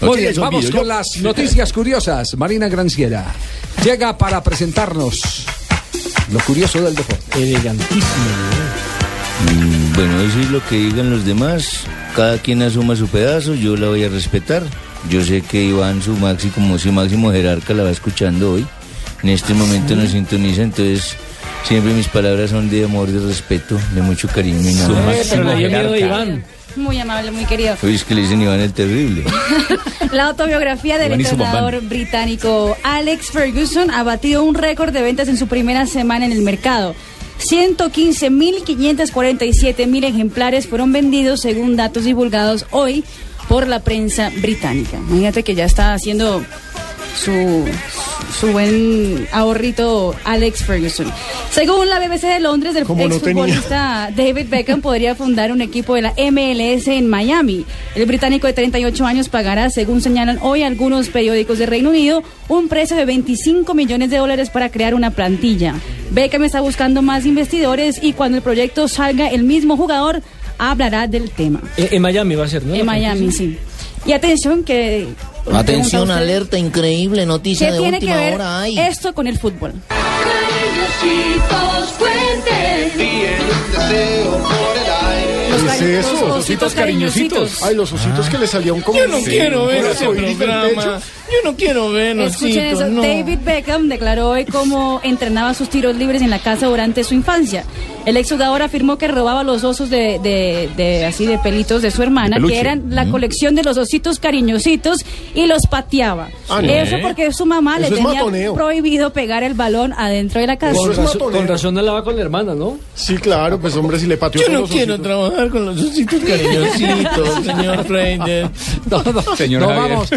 Muy bien, vamos con las noticias curiosas. Marina Granciera llega para presentarnos lo curioso del deporte. Elegantísimo. Mm, Bueno, eso es lo que digan los demás. Cada quien asuma su pedazo, yo la voy a respetar. Yo sé que Iván, su máximo, como su máximo jerarca, la va escuchando hoy. En este momento nos sintoniza, entonces siempre mis palabras son de amor, de respeto, de mucho cariño y nada más. Pero le dio miedo de Iván. Muy amable, muy querido. Es que le dicen Iván el terrible. La autobiografía del entrenador británico Alex Ferguson ha batido un récord de ventas en su primera semana en el mercado. 115.547.000 ejemplares fueron vendidos según datos divulgados hoy por la prensa británica. Imagínate que ya está haciendo su, su buen ahorrito Alex Ferguson. Según la BBC de Londres, el Como no exfutbolista David Beckham podría fundar un equipo de la MLS en Miami. El británico de 38 años pagará, según señalan hoy algunos periódicos de Reino Unido, un precio de 25 millones de dólares para crear una plantilla. Beckham está buscando más investidores y cuando el proyecto salga, el mismo jugador hablará del tema. Eh, en Miami va a ser, ¿no? En Miami, sí. Y atención que... Atención, alerta, increíble noticia ¿Qué de tiene que última ver hora. Ay. esto con el fútbol? ¿Qué es eso? Los ositos cariñositos. Ay, los ositos que le salía un como... Yo no quiero ver ese programa. Yo no quiero ver Escuchen eso. no. David Beckham declaró hoy cómo entrenaba sus tiros libres en la casa durante su infancia. El exjugador afirmó que robaba los osos de, de- de- así de pelitos de su hermana, que eran la colección de los ositos cariñositos y los pateaba. Ah, no. Eso porque su mamá le Eso es tenía matoneo. prohibido pegar el balón adentro de la casa. Con razón, con razón andaba con la hermana, ¿no? Sí, claro, pues hombre, si le pateó Yo con no los quiero ositos. trabajar con los ositos cariñositos, señor Freire. No, no, Señor no vamos.